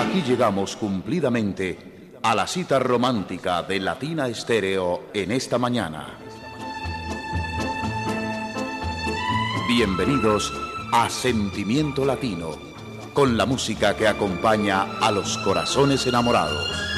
Aquí llegamos cumplidamente a la cita romántica de Latina Estéreo en esta mañana. Bienvenidos a Sentimiento Latino, con la música que acompaña a los corazones enamorados.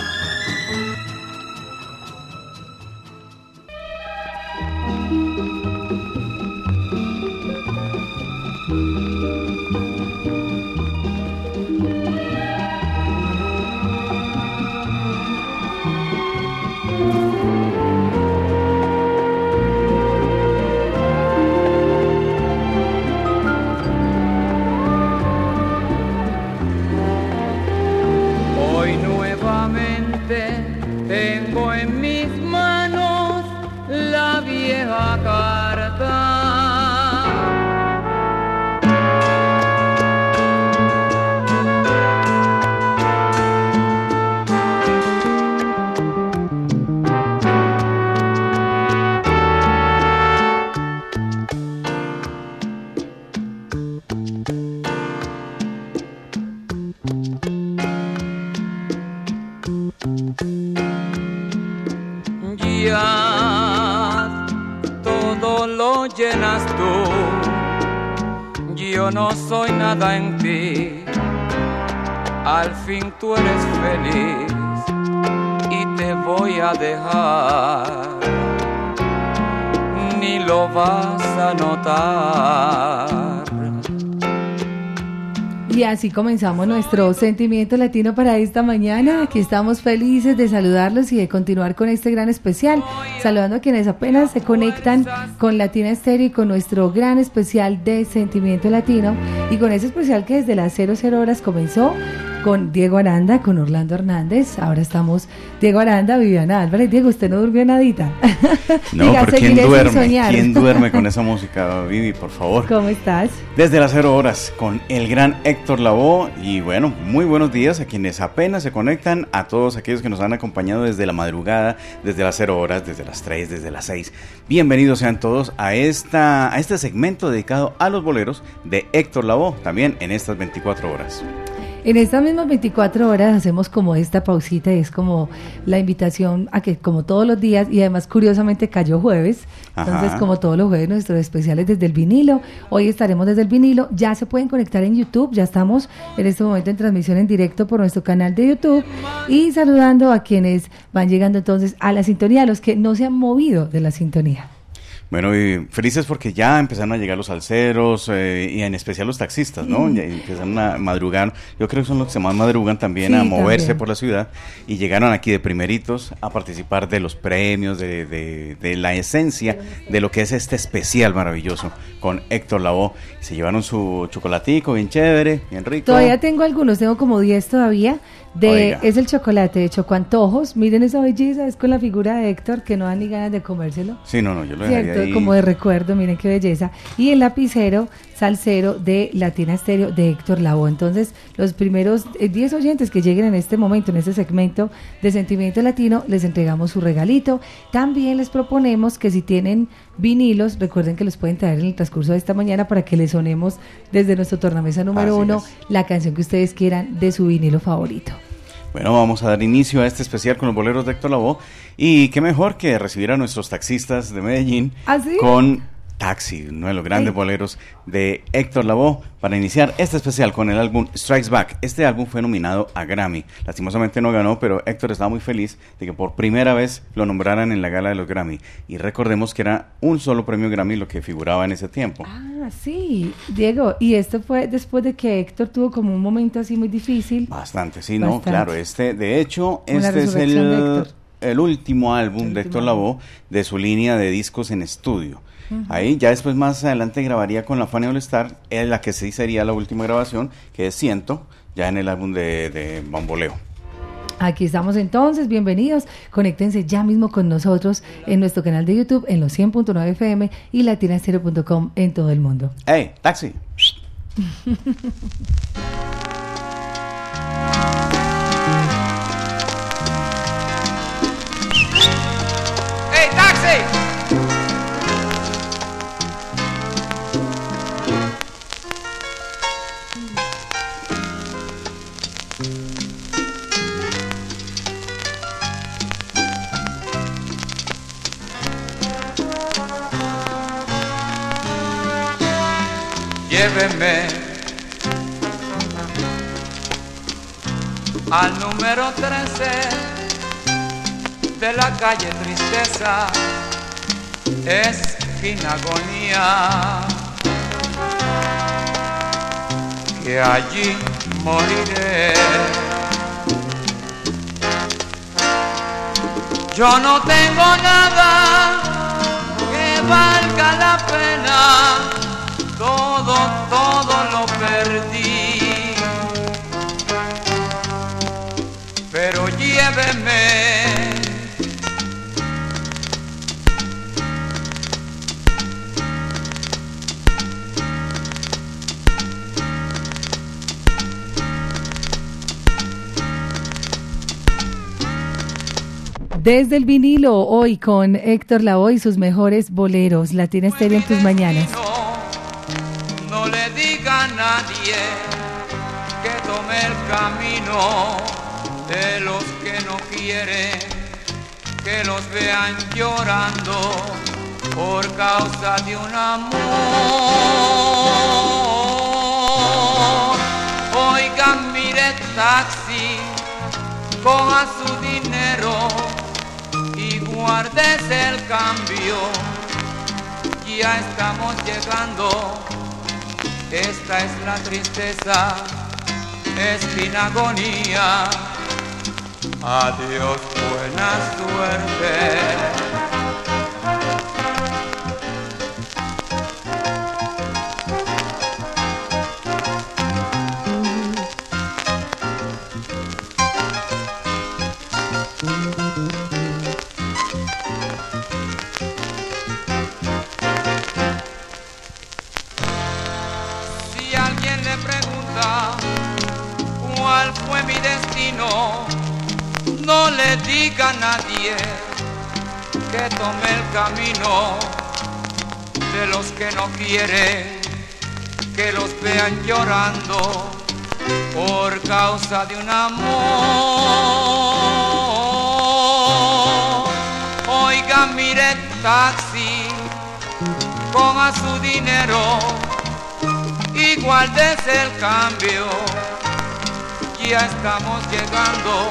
Así comenzamos nuestro sentimiento latino para esta mañana. Aquí estamos felices de saludarlos y de continuar con este gran especial. Saludando a quienes apenas se conectan con Latina Estéreo y con nuestro gran especial de sentimiento latino. Y con ese especial que desde las 00 horas comenzó con Diego Aranda, con Orlando Hernández. Ahora estamos Diego Aranda, Viviana Álvarez. Diego, usted no durmió nadita. No, pero ¿quién duerme? ¿Quién duerme con esa música, Vivi, por favor? ¿Cómo estás? Desde las cero horas con el gran Héctor Lavoe y bueno, muy buenos días a quienes apenas se conectan, a todos aquellos que nos han acompañado desde la madrugada, desde las cero horas, desde las tres, desde las seis. Bienvenidos sean todos a, esta, a este segmento dedicado a los boleros de Héctor Lavoe, también en estas 24 horas. En estas mismas 24 horas hacemos como esta pausita y es como la invitación a que como todos los días y además curiosamente cayó jueves, entonces como todos los jueves nuestros especiales desde el vinilo, hoy estaremos desde el vinilo, ya se pueden conectar en YouTube, ya estamos en este momento en transmisión en directo por nuestro canal de YouTube y saludando a quienes van llegando entonces a la sintonía, a los que no se han movido de la sintonía. Bueno, y felices porque ya empezaron a llegar los alceros eh, y en especial los taxistas, ¿no? Ya empezaron a madrugar. Yo creo que son los que más madrugan también a moverse por la ciudad y llegaron aquí de primeritos a participar de los premios, de, de, de, la esencia de lo que es este especial maravilloso con Héctor Lavoe. Se llevaron su chocolatico bien chévere, bien rico. Todavía tengo algunos, tengo como 10 todavía de, es el chocolate de Chocoantojos. Miren esa belleza, es con la figura de Héctor que no dan ni ganas de comérselo. Sí, no, no, yo lo Cierto, ahí. como de recuerdo, miren qué belleza. Y el lapicero salsero de Latina Estéreo de Héctor Lavoe. Entonces, los primeros 10 eh, oyentes que lleguen en este momento, en este segmento de Sentimiento Latino, les entregamos su regalito. También les proponemos que si tienen vinilos, recuerden que los pueden traer en el transcurso de esta mañana para que les sonemos desde nuestro tornamesa número uno la canción que ustedes quieran de su vinilo favorito. Bueno, vamos a dar inicio a este especial con los boleros de Héctor Lavoe. Y qué mejor que recibir a nuestros taxistas de Medellín ¿Ah, con Taxi, uno de los grandes boleros de Héctor Lavoe, para iniciar este especial con el álbum Strikes Back. Este álbum fue nominado a Grammy. Lastimosamente no ganó, pero Héctor estaba muy feliz de que por primera vez lo nombraran en la gala de los Grammy. Y recordemos que era un solo premio Grammy lo que figuraba en ese tiempo. Ah, sí, Diego. Y esto fue después de que Héctor tuvo como un momento así muy difícil. Bastante, sí, no, claro. Este, de hecho, este es el, el último álbum de Héctor Lavoe de su línea de discos en estudio. Ahí ya después más adelante grabaría con la Fanny All Star, en la que sí sería la última grabación, que es Ciento, ya en el álbum de, de Bamboleo. Aquí estamos entonces, bienvenidos. Conéctense ya mismo con nosotros en nuestro canal de YouTube en los 100.9 FM y latinastereo.com en todo el mundo. ¡Hey, taxi! lléveme al número 13 de la calle Tristeza, es agonía, que allí moriré. Yo no tengo nada que valga la pena, todo, lo perdí. Pero lléveme Desde el vinilo, hoy con Héctor Lavoe y sus mejores boleros. Latina Estéreo en tus mañanas. De los que no quieren que los vean llorando por causa de un amor. Oigan, mire taxi, coja su dinero guardes el cambio, ya estamos llegando, esta es la tristeza, sin agonía, adiós buena suerte. No quieren que los vean llorando por causa de un amor. Oiga, mire taxi, ponga su dinero y guárdese el cambio ya estamos llegando.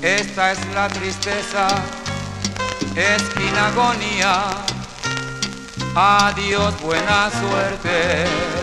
Esta es la tristeza, es sin agonía. Adiós, buena suerte.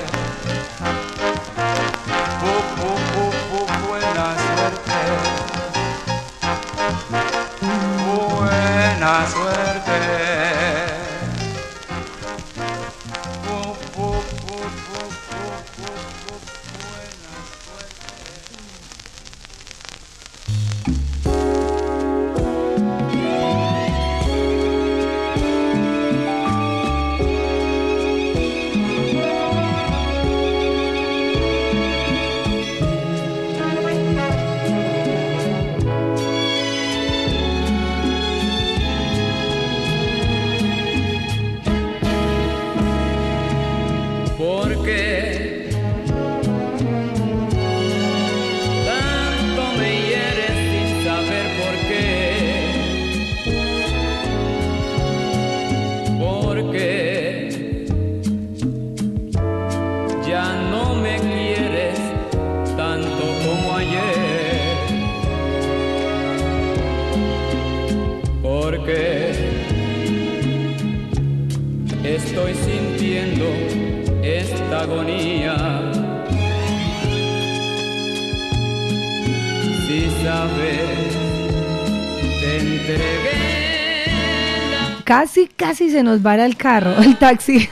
Casi, casi se nos vara el carro, el taxi.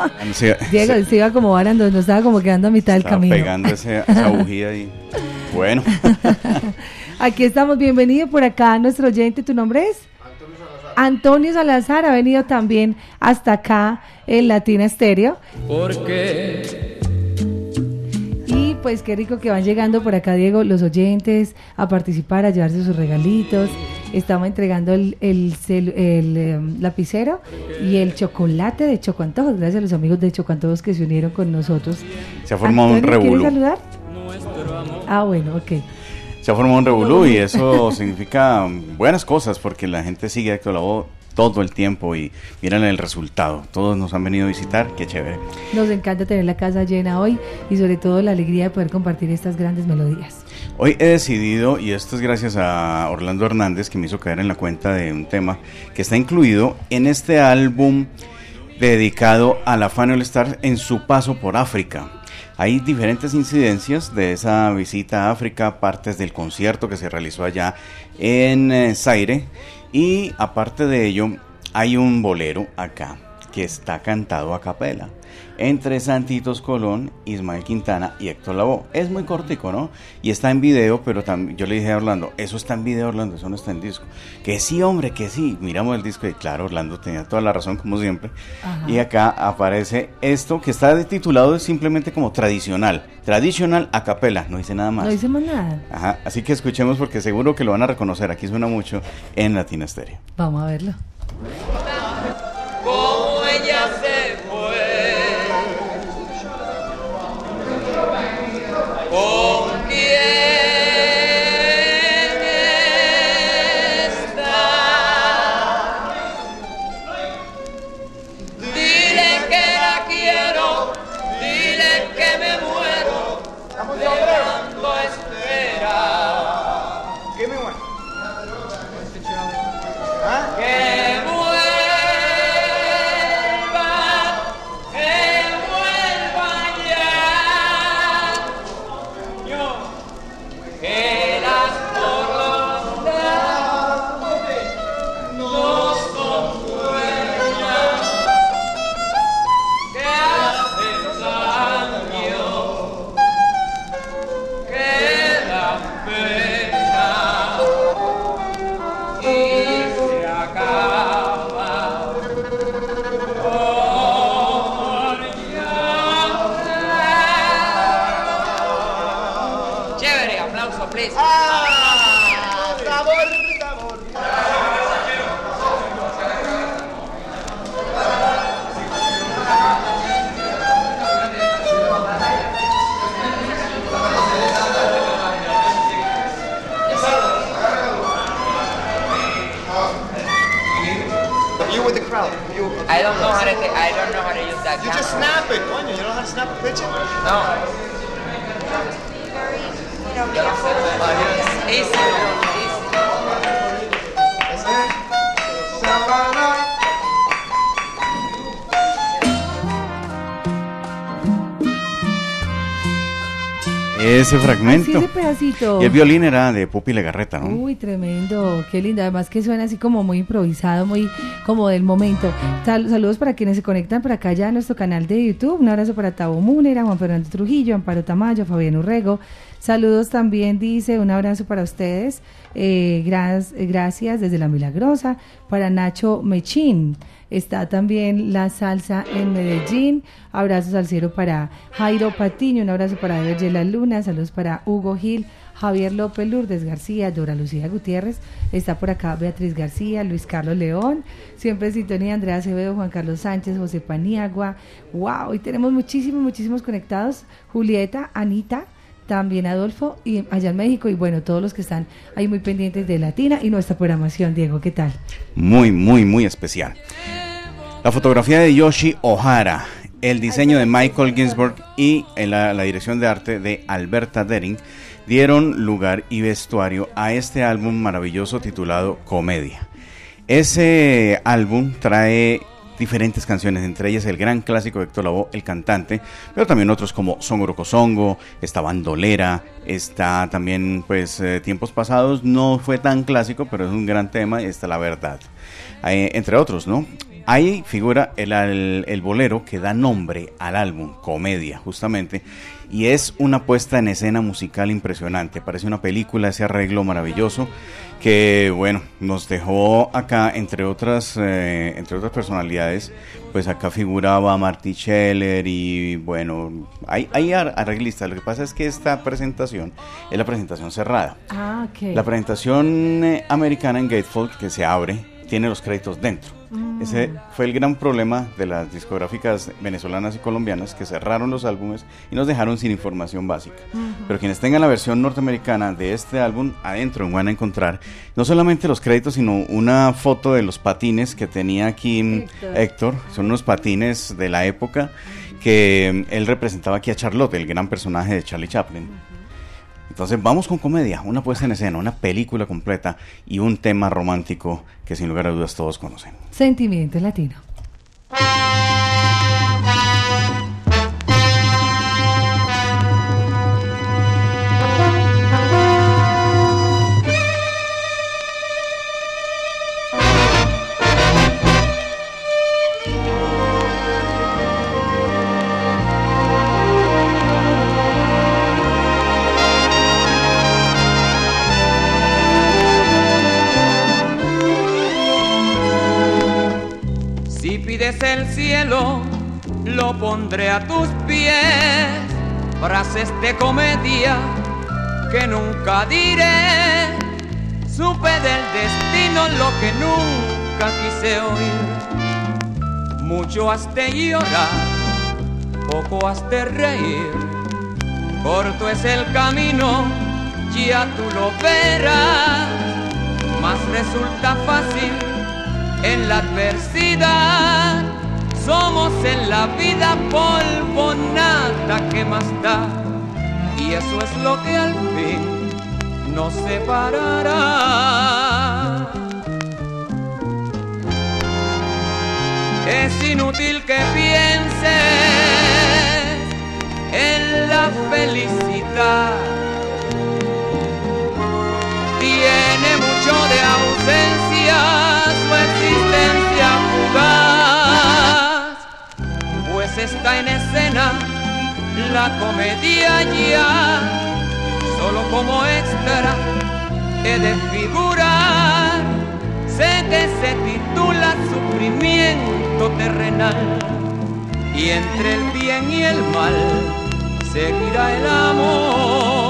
Diego, se iba como varando, nos estaba como quedando a mitad del camino. pegando esa bujía ahí. Bueno. Aquí estamos, bienvenido por acá, nuestro oyente, ¿tu nombre es? Antonio Salazar. Antonio Salazar ha venido también hasta acá en Latina Estéreo. Porque pues qué rico que van llegando por acá, Diego, los oyentes a participar, a llevarse sus regalitos. Estamos entregando el, el, em, lapicero y el chocolate de Chocuantojos. Gracias a los amigos de Chocuantojos que se unieron con nosotros. Se ha formado un revuelo. ¿Quieres saludar? Ah, bueno, ok. Se ha formado un revolú y eso significa buenas cosas porque la gente sigue voz todo el tiempo y miren el resultado. Todos nos han venido a visitar, qué chévere. Nos encanta tener la casa llena hoy y sobre todo la alegría de poder compartir estas grandes melodías. Hoy he decidido, y esto es gracias a Orlando Hernández que me hizo caer en la cuenta de un tema que está incluido en este álbum dedicado a la Fan All Star en su paso por África. Hay diferentes incidencias de esa visita a África, partes del concierto que se realizó allá en eh, Zaire y aparte de ello hay un bolero acá que está cantado a capela entre Santitos Colón, Ismael Quintana y Héctor Lavoe. Es muy cortico, ¿no? Y está en video, pero también yo le dije a Orlando, eso está en video, Orlando, eso no está en disco. Que sí, hombre, que sí. Miramos el disco y claro, Orlando tenía toda la razón, como siempre. Y acá aparece esto que está titulado simplemente como tradicional. Tradicional a capela, no dice nada más. No dice más nada. Ajá, así que escuchemos porque seguro que lo van a reconocer. Aquí suena mucho en Latina Stereo. Vamos a verlo. Que you just snap it. Coño, you know how to snap a picture? No. Easy, easy. Ese fragmento. Así ese pedacito. Y el violín era de Pupi Legarreta, ¿no? Uy, tremendo, qué lindo. Además que suena así como muy improvisado, muy como del momento. Sal- saludos para quienes se conectan por acá ya a nuestro canal de YouTube. Un abrazo para Tabo Múnera, Juan Fernando Trujillo, Amparo Tamayo, Fabián Urrego. Saludos también, dice, un abrazo para ustedes. Eh, gras- eh, gracias desde La Milagrosa. Para Nacho Mechín. Está también la salsa en Medellín. Abrazos al cielo para Jairo Patiño. Un abrazo para Evergela Luna. Saludos para Hugo Gil. Javier López Lourdes García, Dora Lucía Gutiérrez, está por acá Beatriz García, Luis Carlos León, siempre en sintonía Andrea Acevedo, Juan Carlos Sánchez, José Paniagua, wow, y tenemos muchísimos, muchísimos conectados, Julieta, Anita, también Adolfo y allá en México y bueno, todos los que están ahí muy pendientes de Latina y nuestra programación, Diego, ¿qué tal? Muy, muy, muy especial. La fotografía de Yoshi O'Hara, el diseño de Michael Ginsburg y la, la dirección de arte de Alberta Dering dieron lugar y vestuario a este álbum maravilloso titulado Comedia. Ese álbum trae diferentes canciones, entre ellas el gran clásico de Héctor Lavoe, el cantante, pero también otros como Songo Songo, está Bandolera, está también, pues, eh, Tiempos Pasados, no fue tan clásico, pero es un gran tema, y está La Verdad, Eh, entre otros, ¿no? Ahí figura el, el bolero que da nombre al álbum, Comedia, justamente, y es una puesta en escena musical impresionante, parece una película, ese arreglo maravilloso, que bueno, nos dejó acá, entre otras, eh, entre otras personalidades, pues acá figuraba Marty Scheller y bueno, hay, hay ar- arreglistas, lo que pasa es que esta presentación es la presentación cerrada. Ah, ok. La presentación eh, americana en Gatefold que se abre tiene los créditos dentro. Ese fue el gran problema de las discográficas venezolanas y colombianas que cerraron los álbumes y nos dejaron sin información básica. Pero quienes tengan la versión norteamericana de este álbum, adentro van a encontrar no solamente los créditos, sino una foto de los patines que tenía aquí Héctor. Son unos patines de la época que él representaba aquí a Charlotte, el gran personaje de Charlie Chaplin. Entonces vamos con comedia, una puesta en escena, una película completa y un tema romántico que sin lugar a dudas todos conocen. Sentimiento latino. Lo pondré a tus pies. Frases de comedia que nunca diré. Supe del destino lo que nunca quise oír. Mucho has de llorar, poco has de reír. Corto es el camino, ya tú lo verás. Más resulta fácil en la adversidad. Somos en la vida polvo, nada que más da. Y eso es lo que al fin nos separará. Es inútil que pienses en la felicidad. Tiene mucho de ausencia existencia fugaz, está en escena la comedia ya, solo como extra he de figurar, sé que se titula Sufrimiento terrenal, y entre el bien y el mal seguirá el amor.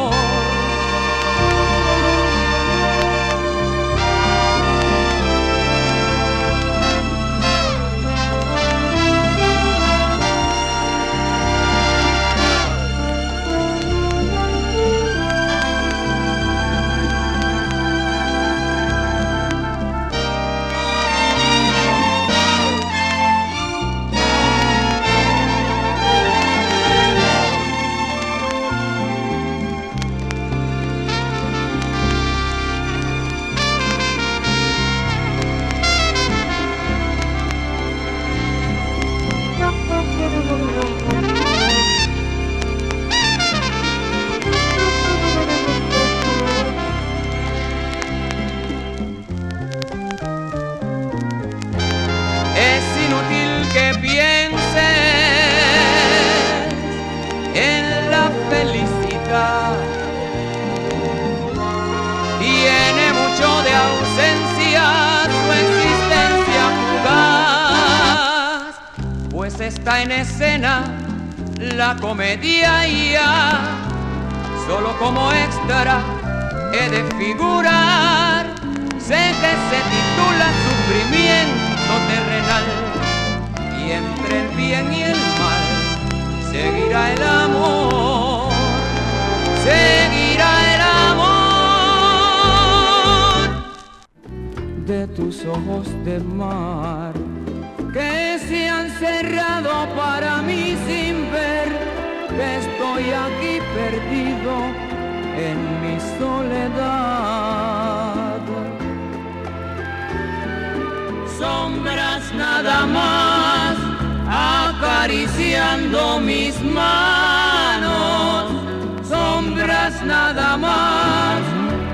Figurar, sé que se titula Sufrimiento terrenal. Y entre el bien y el mal seguirá el amor, seguirá el amor. De tus ojos de mar que se han cerrado para mí sin ver que estoy aquí perdido en mi soledad. Sombras nada más acariciando mis manos, sombras nada más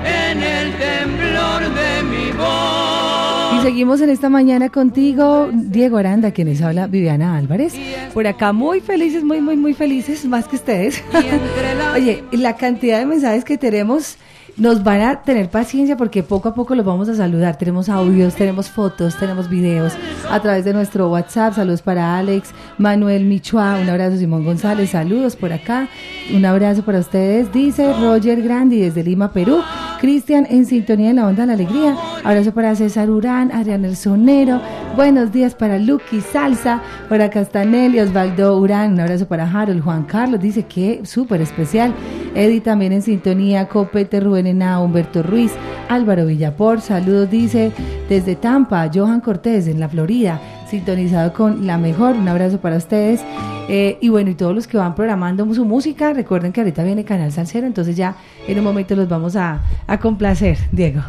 en el temblor de mi voz seguimos en esta mañana contigo, Diego Aranda, quienes habla Viviana Álvarez. Por acá muy felices, muy, muy, muy felices, más que ustedes. Oye, la cantidad de mensajes que tenemos nos van a tener paciencia porque poco a poco los vamos a saludar. Tenemos audios, tenemos fotos, tenemos videos a través de nuestro WhatsApp. Saludos para Alex, Manuel Michua, un abrazo Simón González, saludos por acá. Un abrazo para ustedes, dice Roger Grandi desde Lima, Perú. Cristian en sintonía en la onda de la alegría. Abrazo para César Urán, Adrián El Sonero. Buenos días para Lucky Salsa, para Castanelli, Osvaldo Urán. Un abrazo para Harold. Juan Carlos dice que súper especial. Eddie también en sintonía. Copete, Rubén Henao, Humberto Ruiz, Álvaro Villapor. Saludos, dice desde Tampa, Johan Cortés en la Florida sintonizado con la mejor. Un abrazo para ustedes. Eh, y bueno, y todos los que van programando su música, recuerden que ahorita viene Canal Salcero, entonces ya en un momento los vamos a, complacer, Diego.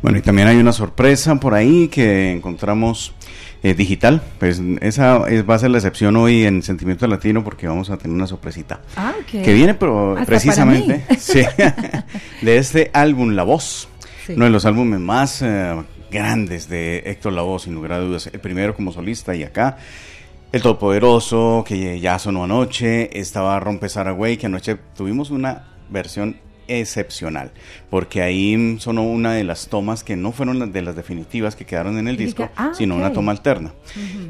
Bueno, y también hay una sorpresa por ahí que encontramos eh, digital. Pues esa es, va a ser la excepción hoy en Sentimiento Latino porque vamos a tener una sorpresita. Ah, Que viene pero precisamente de este álbum La Voz. Uno de los álbumes más eh, grandes de Héctor Lavoe, sin lugar a dudas. El primero como solista y acá. El Todopoderoso, que ya sonó anoche. Estaba Rompe Saragüey, que anoche tuvimos una versión excepcional, porque ahí sonó una de las tomas que no fueron de las definitivas que quedaron en el disco, ah, sino una toma alterna.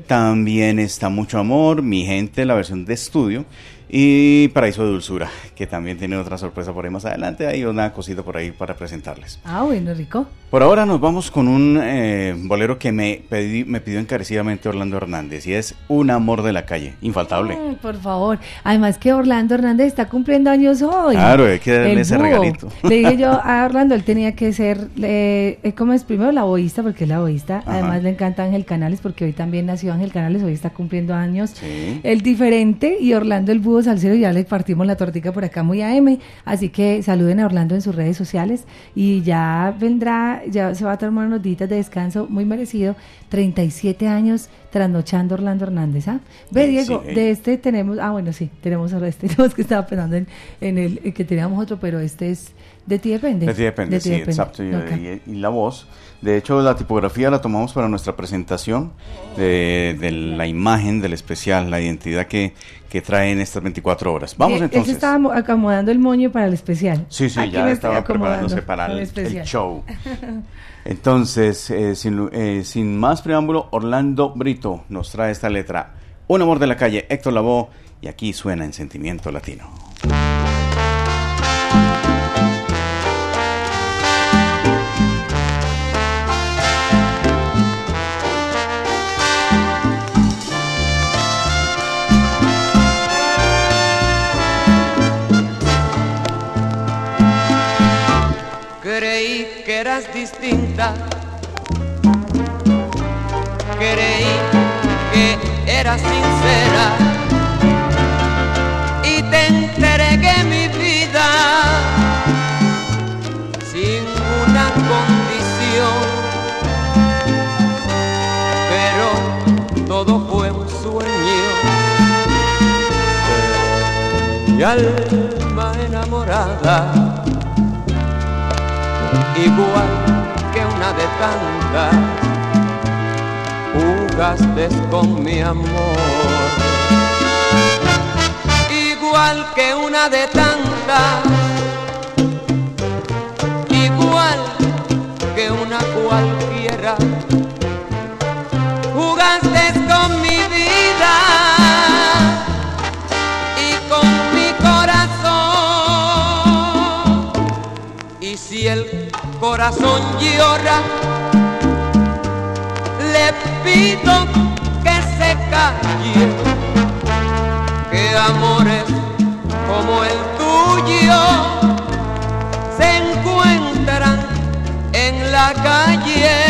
También está Mucho Amor, Mi Gente, la versión de estudio, y Paraíso de Dulzura, que también tiene otra sorpresa por ahí más adelante. Hay una cosita por ahí para presentarles. Ah, bueno, rico. Por ahora nos vamos con un eh, bolero que me, me pidió encarecidamente Orlando Hernández y es Un amor de la calle, infaltable. por favor. Además que Orlando Hernández está cumpliendo años hoy. Claro, hay que darle ese regalito. Le dije yo a Orlando, él tenía que ser, eh, como es primero la boísta, porque es la boísta. Además le encanta Ángel Canales, porque hoy también nació Ángel Canales, hoy está cumpliendo años. El diferente y Orlando el búho Salcero, ya le partimos la tortica por acá muy a M, así que saluden a Orlando en sus redes sociales y ya vendrá, ya se va a tomar unos días de descanso muy merecido, 37 años trasnochando Orlando Hernández, ¿ah? Ve Diego, de este tenemos, ah bueno sí, tenemos ahora este, no es que estaba pensando en, en el que teníamos otro, pero este es de ti depende. De ti depende, sí, exacto. Y, la voz. De hecho, la tipografía la tomamos para nuestra presentación de, la imagen del especial, la identidad que, que trae en estas 24 horas. Vamos entonces. Él estaba acomodando el moño para el especial. Sí, sí, ya estaba preparándose para el, show. Entonces, eh, sin, eh, sin más preámbulo, Orlando Brito nos trae esta letra. Un amor de la calle, Héctor Lavoe, y aquí suena en Sentimiento Latino. Creí que eras sincera y te entregué mi vida sin una condición. Pero todo fue un sueño. Mi alma enamorada igual que una de tantas, jugaste con mi amor. Igual que una de tantas, igual que una cualquiera, jugaste con mi vida y con mi corazón. Y si el corazón llora, pido que se calle, que amores como el tuyo se encuentran en la calle.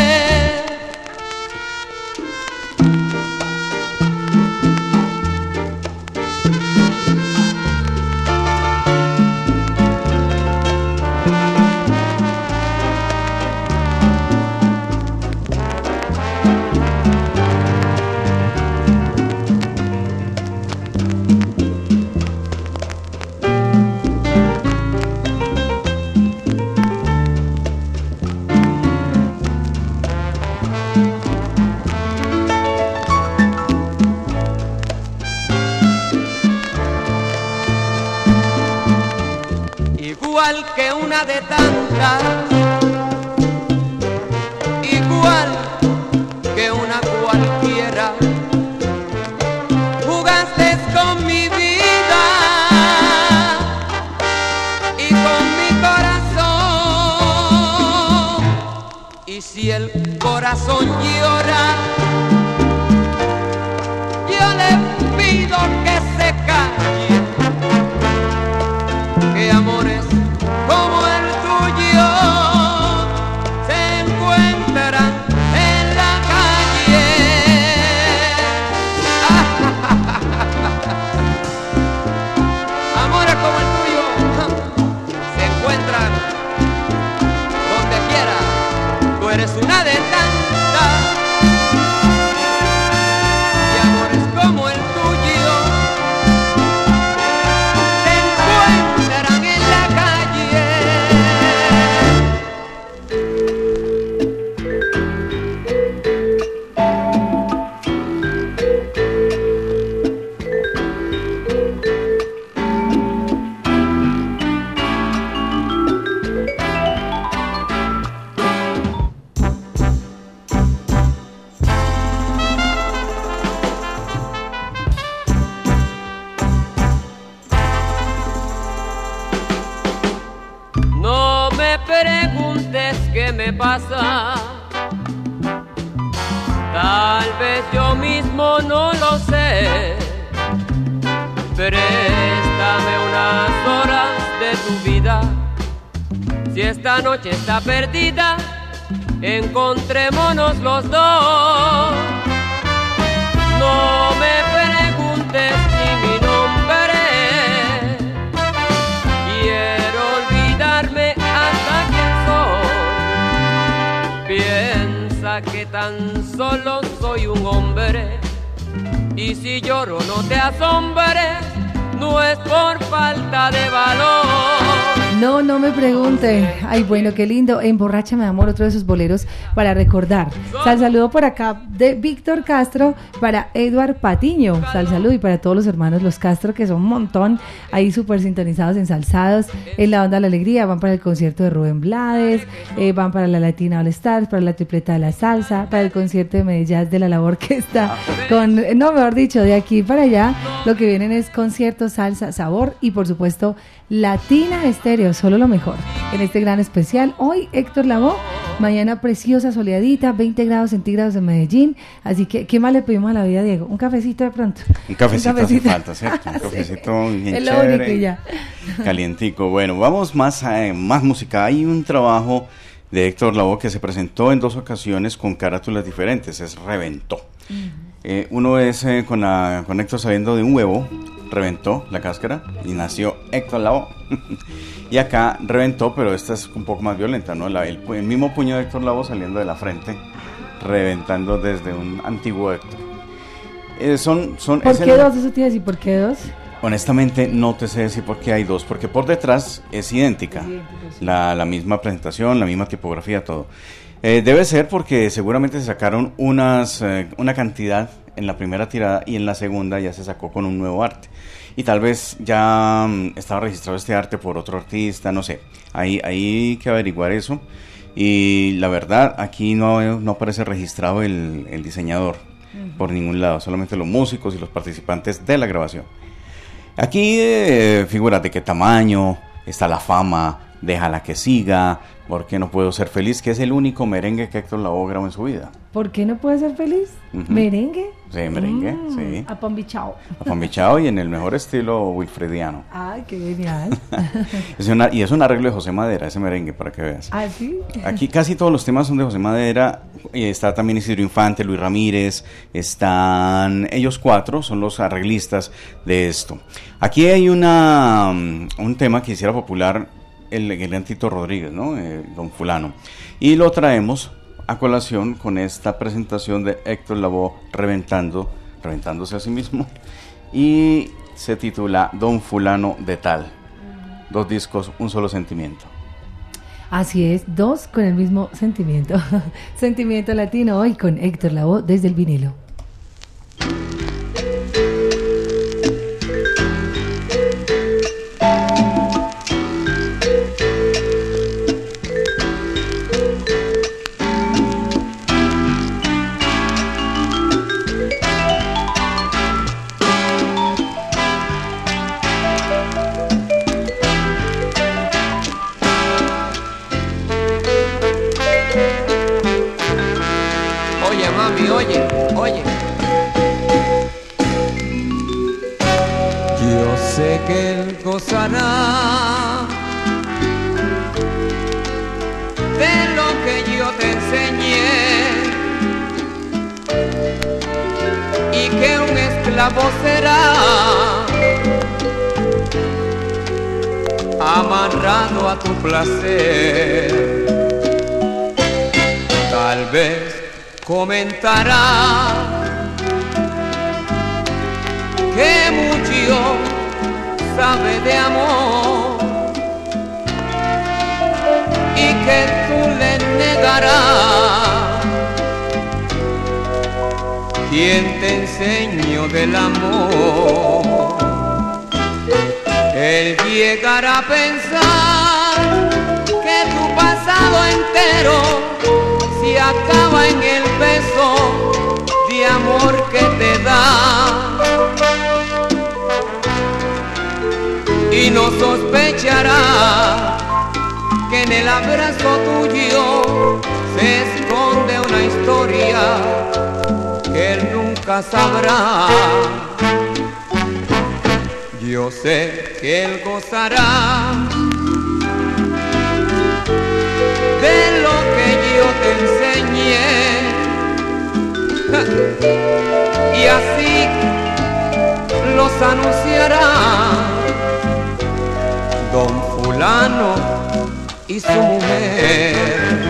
De tantas, igual que una cualquiera. Jugaste con mi vida y con mi corazón. Y Si el corazón llora, Ay, bueno, qué lindo. Emborracha, mi amor, otro de esos boleros para recordar. Sal saludo por acá de Víctor Castro para Eduard Patiño. Sal saludo y para todos los hermanos Los Castro, que son un montón, ahí súper sintonizados, ensalzados en la onda de la alegría. Van para el concierto de Rubén Blades, eh, van para la Latina All Stars, para la tripleta de la salsa, para el concierto de Medellín de la labor que está con, no, mejor dicho, de aquí para allá, lo que vienen es concierto, salsa, sabor y por supuesto Latina Estéreo, solo lo mejor. En este gran especial, hoy Héctor Lavoe, mañana preciosa, soleadita, 20 grados centígrados en Medellín. Así que, ¿qué más le pedimos a la vida, Diego? Un cafecito de pronto. Un cafecito, hace falta, ¿cierto? Un cafecito bien lo chévere, ya. Calientico. Bueno, vamos más, a- más música. Hay un trabajo de Héctor Lavoe que se presentó en dos ocasiones con carátulas diferentes. Es Reventó. Eh, uno es eh, con, la- con Héctor saliendo de un huevo, reventó la cáscara y nació Héctor y acá reventó, pero esta es un poco más violenta, ¿no? La- el, mismo puño de Héctor Lavoe saliendo de la frente, reventando desde un antiguo Héctor. Eh, son, son, ¿Por qué el- dos? Eso te iba a decir, ¿por qué dos? Honestamente, no te sé decir por qué hay dos, porque por detrás es idéntica. La misma presentación, la misma tipografía, todo. Eh, debe ser porque seguramente se sacaron unas, eh, una cantidad en la primera tirada y en la segunda ya se sacó con un nuevo arte. Y tal vez ya mm, estaba registrado este arte por otro artista, no sé. Hay, hay que averiguar eso. Y la verdad, aquí no, no aparece registrado el, el diseñador por ningún lado, solamente los músicos y los participantes de la grabación. Aquí eh, figuras de qué tamaño, está la fama, déjala que siga, porque no puedo ser feliz, que es el único merengue que Héctor Lavoe grabó en su vida. ¿Por qué no puede ser feliz? Ujú. ¿Merengue? Sí, merengue, Mm, sí. Apambichao. Apambichao y en el mejor estilo wilfrediano. Ay, qué genial. Es una- y es un arreglo de José Madera, ese merengue, para que veas. ¿Ah, sí? Aquí casi todos los temas son de José Madera. y está también Isidro Infante, Luis Ramírez. Están ellos cuatro, son los arreglistas de esto. Aquí hay una, mm, un tema que hiciera popular el, el Rodríguez, ¿no? Eh, don Fulano. Y lo traemos a colación con esta presentación de Héctor Lavoe reventando, reventándose a sí mismo. Y se titula Don Fulano de Tal. Dos discos, un solo sentimiento. Así es, dos con el mismo sentimiento. sentimiento latino hoy con Héctor Lavoe desde el vinilo. Esclavo será amarrado a tu placer. Tal vez comentará que mucho sabe de amor y que tú le negarás. ¿Quién te enseñó del amor? Él llegará a pensar que tu pasado entero se acaba en el beso de amor que te da. Y no sospechará que en el abrazo tuyo se esconde una historia él nunca sabrá. Yo sé que él gozará de lo que yo te enseñé. Y así los anunciará don fulano y su mujer.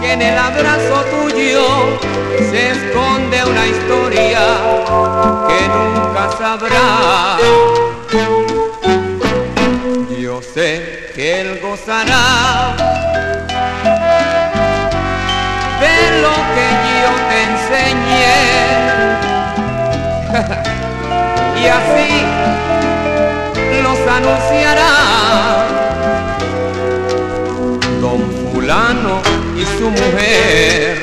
Que en el abrazo tuyo se esconde una historia que nunca sabrá. Yo sé que él gozará de lo que yo te enseñé. y así los anunciará y su mujer.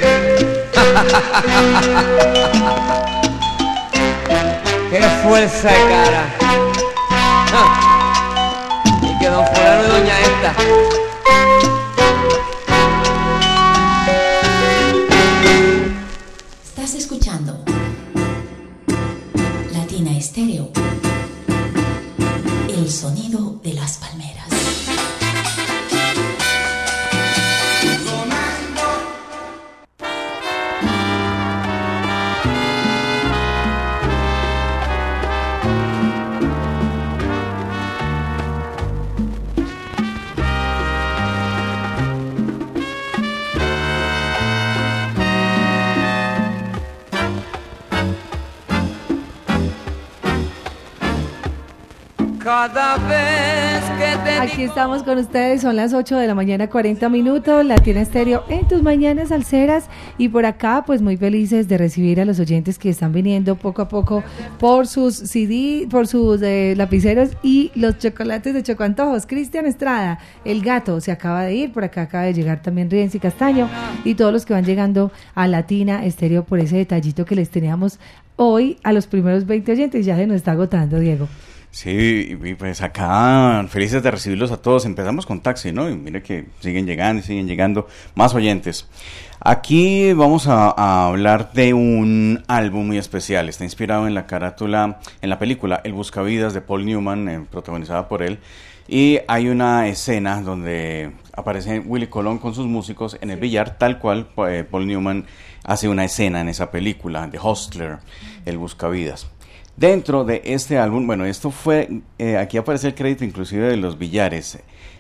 ¡Qué fuerza de cara! Y que don fulano y doña esta. Estamos con ustedes, son las 8 de la mañana, 40 minutos, Latina Estéreo en tus mañanas alceras y por acá pues muy felices de recibir a los oyentes que están viniendo poco a poco por sus CD, por sus eh, lapiceros y los chocolates de Chocoantojos. Cristian Estrada, el gato, se acaba de ir, por acá acaba de llegar también Rienzi Castaño y todos los que van llegando a Latina Estéreo por ese detallito que les teníamos hoy a los primeros 20 oyentes, ya se nos está agotando, Diego. Sí, y pues acá felices de recibirlos a todos. Empezamos con taxi, ¿no? Y mire que siguen llegando y siguen llegando más oyentes. Aquí vamos a, a hablar de un álbum muy especial. Está inspirado en la carátula, en la película El Buscavidas de Paul Newman, eh, protagonizada por él. Y hay una escena donde aparece Willy Colón con sus músicos en el billar, tal cual eh, Paul Newman hace una escena en esa película, The Hostler, El Buscavidas. Dentro de este álbum, bueno, esto fue, eh, aquí aparece el crédito inclusive de los billares.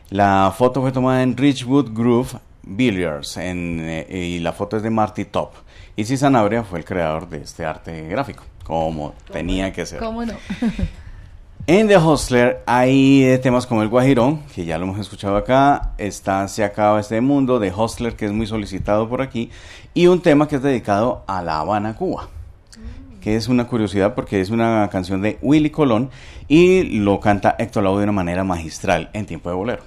La foto fue tomada en Richwood Groove Billiards en, eh, y la foto es de Marty Top. Y si Sanabria fue el creador de este arte gráfico. como tenía que ser. ¿Cómo no? En The Hustler hay eh, temas como el Guajirón, que ya lo hemos escuchado acá, está Se acaba este mundo, The Hustler, que es muy solicitado por aquí, y un tema que es dedicado a La Habana, Cuba, que es una curiosidad porque es una canción de Willy Colón y lo canta Héctor Lavoe de una manera magistral en tiempo de bolero.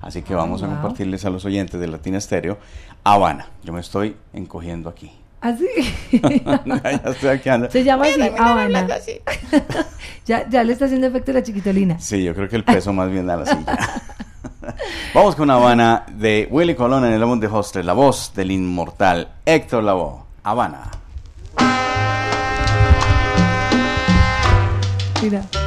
Así que vamos a wow. compartirles a los oyentes de Latina Estéreo Habana. Yo me estoy encogiendo aquí. Así. ya estoy aquí anda. Se llama así, Habana. ya, ya le está haciendo efecto la chiquitolina. Sí, yo creo que el peso más bien da la silla. Vamos con Habana de Willy Colón en el álbum de Hostel, la voz del inmortal Héctor Lavoe. Habana. see that.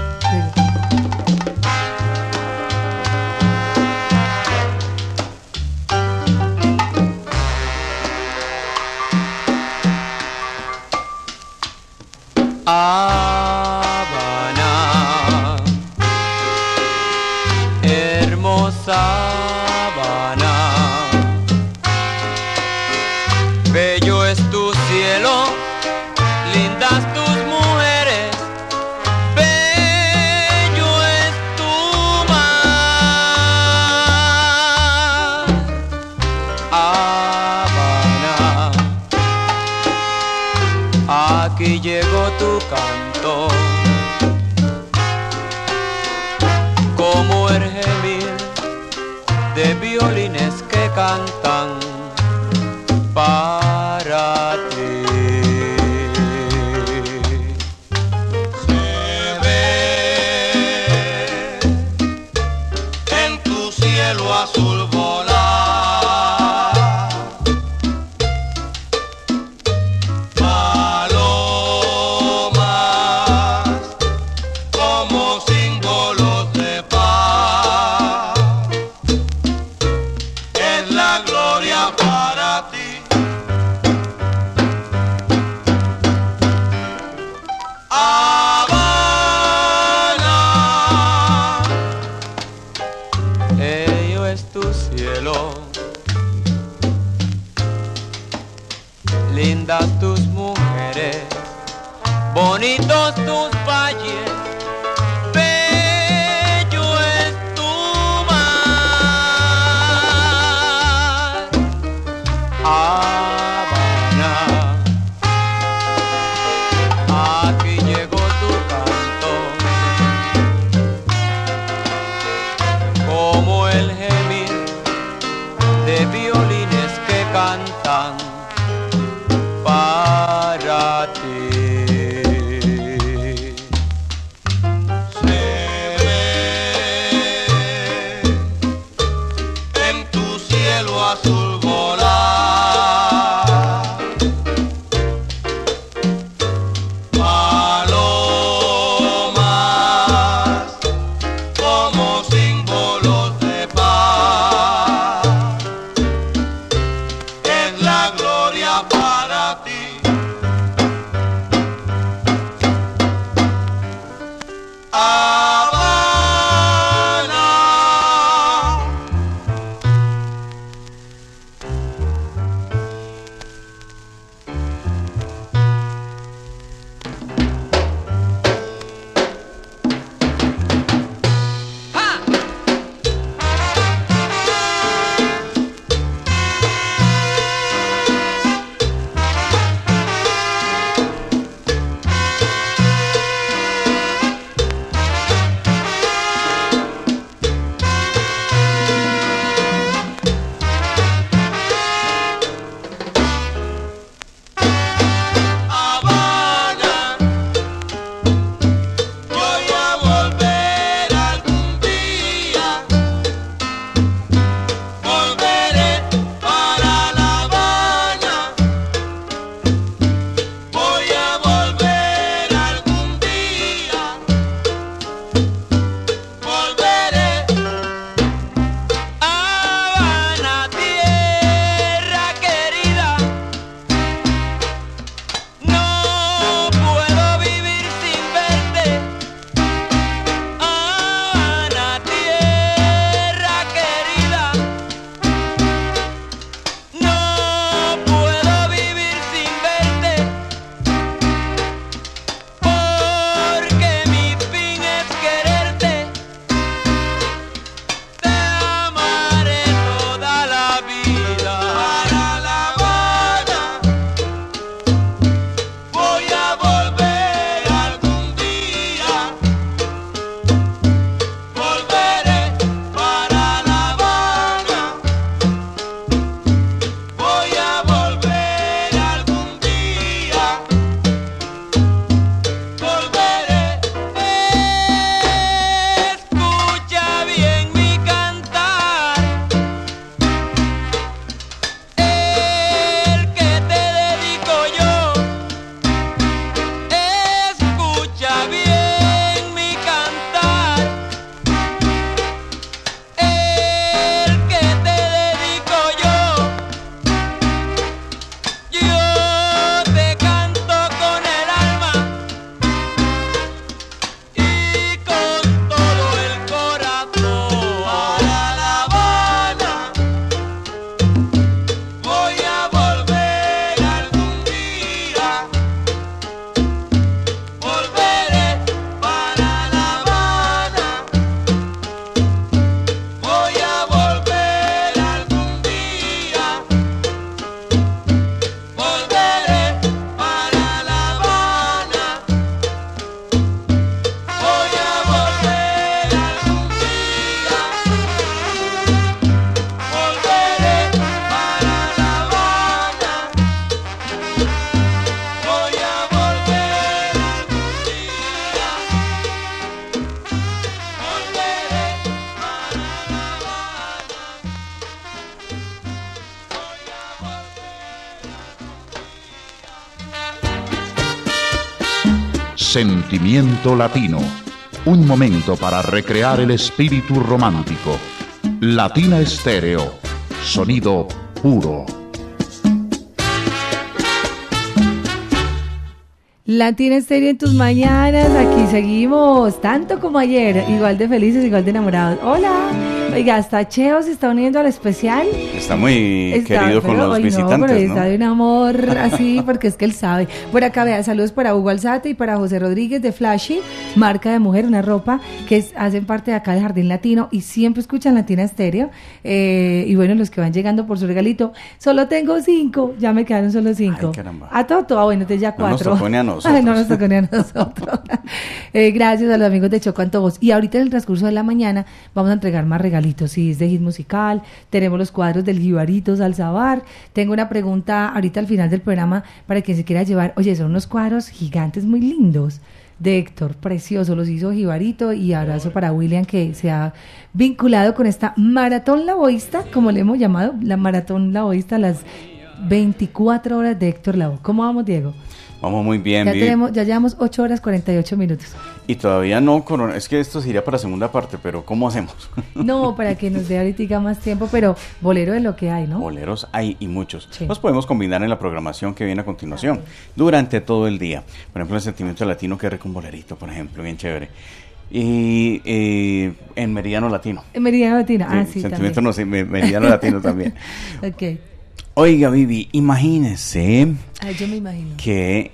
Sentimiento Latino. Un momento para recrear el espíritu romántico. Latina Estéreo. Sonido puro. Latina Estéreo en tus mañanas, aquí seguimos, tanto como ayer, igual de felices, igual de enamorados. Hola, oiga, hasta Cheo se está uniendo al especial. Está muy querido con los visitantes, no, Está de un amor así, porque es que él sabe. Por acá, vea, saludos para Hugo Alzate y para José Rodríguez de Flashy, marca de mujer, una ropa que hacen parte de acá del Jardín Latino y siempre escuchan Latina Estéreo. Eh, y bueno, los que van llegando por su regalito, solo tengo cinco, ya me quedaron solo cinco. Ay, caramba. A Toto, ah, bueno, entonces ya cuatro. No Ay, no nos tocó ni a nosotros. eh, gracias a los amigos de Choco Antojos. Y ahorita en el transcurso de la mañana vamos a entregar más regalitos. Si es de hit musical, tenemos los cuadros del Jibarito Salzabar. Tengo una pregunta ahorita al final del programa para quien se quiera llevar. Oye, son unos cuadros gigantes muy lindos de Héctor, precioso, los hizo Jibarito y abrazo para William que se ha vinculado con esta maratón laboísta, como le hemos llamado, la maratón laboísta, las 24 horas de Héctor Lavoe. ¿Cómo vamos, Diego? Vamos muy bien. Ya, tenemos, ya llevamos 8 horas 48 minutos. Y todavía no, es que esto sería para segunda parte, pero ¿cómo hacemos? No, para que nos dé ahorita más tiempo, pero bolero es lo que hay, ¿no? Boleros hay y muchos. Los podemos combinar en la programación que viene a continuación, durante todo el día. Por ejemplo, el sentimiento latino que con bolerito, por ejemplo, bien chévere. Y en Meridiano Latino. En Meridiano Latino, ah, sí. Sentimiento no, sí, Meridiano Latino también. ok. Oiga, Vivi, imagínese yo me imagino. que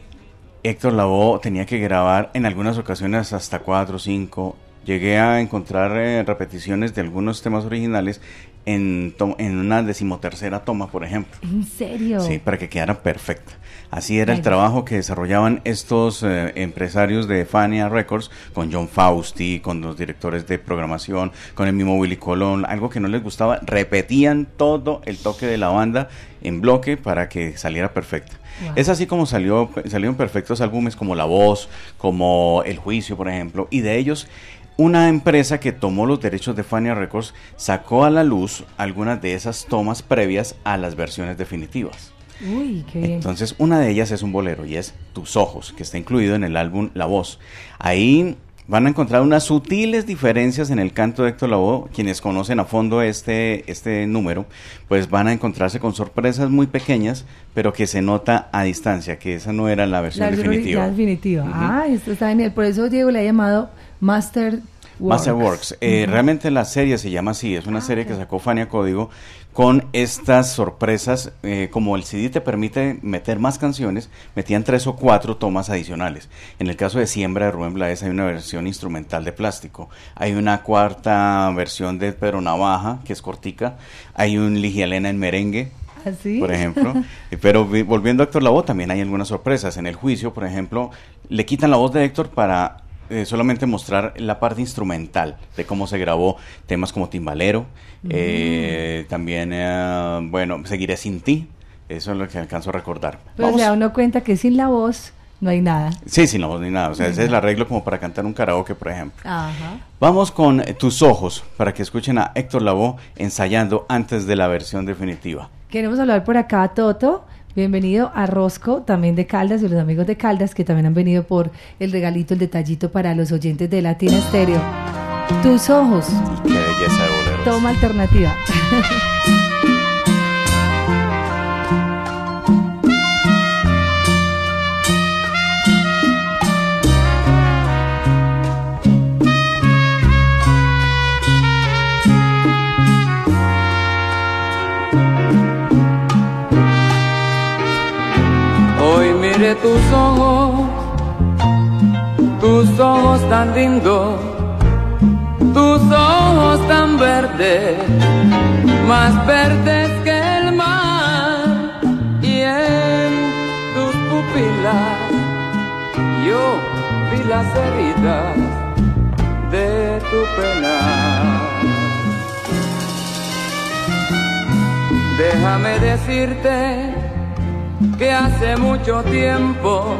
Héctor Lavoe tenía que grabar en algunas ocasiones hasta cuatro o cinco. Llegué a encontrar eh, repeticiones de algunos temas originales en, en una decimotercera toma, por ejemplo. ¿En serio? Sí, para que quedara perfecta. Así era el trabajo que desarrollaban estos eh, empresarios de Fania Records con John Fausti, con los directores de programación, con el mismo Willy Colón, algo que no les gustaba, repetían todo el toque de la banda en bloque para que saliera perfecta. Es así como salió, salieron perfectos álbumes como La Voz, como El Juicio, por ejemplo, y de ellos una empresa que tomó los derechos de Fania Records sacó a la luz algunas de esas tomas previas a las versiones definitivas. Uy, qué bien. Entonces, una de ellas es un bolero y es Tus Ojos, que está incluido en el álbum La Voz. Ahí van a encontrar unas sutiles diferencias en el canto de Héctor Lavoe. Quienes conocen a fondo este, este número, pues van a encontrarse con sorpresas muy pequeñas, pero que se nota a distancia, que esa no era la versión la definitiva. definitiva. Ah, esto está genial. Por eso Diego le ha llamado Master. Masterworks. Eh, Realmente la serie se llama así, es una ah, serie que sacó Fania Código con estas sorpresas, eh, como el CD te permite meter más canciones, metían tres o cuatro tomas adicionales. En el caso de Siembra de Rubén Blades hay una versión instrumental de plástico, hay una cuarta versión de Pedro Navaja, que es cortica, hay un Ligialena en merengue, ¿Ah, por ejemplo. Pero volviendo a Héctor Lavoe, también hay algunas sorpresas. En el juicio, por ejemplo, le quitan la voz de Héctor para eh, solamente mostrar la parte instrumental de cómo se grabó temas como Timbalero, eh, también, eh, bueno, Seguiré sin ti, eso es lo que alcanzo a recordar. Pero se da uno cuenta que sin la voz no hay nada. Sí, sin la voz ni nada, o sea, ese es el arreglo como para cantar un karaoke, por ejemplo. Vamos con Tus Ojos, para que escuchen a Héctor Lavoe ensayando antes de la versión definitiva. Queremos hablar por acá a Toto Bienvenido a Rosco, también de Caldas, y los amigos de Caldas que también han venido por el regalito, el detallito para los oyentes de Latina Estéreo. Tus ojos. Qué belleza de Toma alternativa. tus ojos, tus ojos tan lindos, tus ojos tan verdes, más verdes que el mar, y en tus pupilas yo vi las heridas de tu pena. Déjame decirte hace mucho tiempo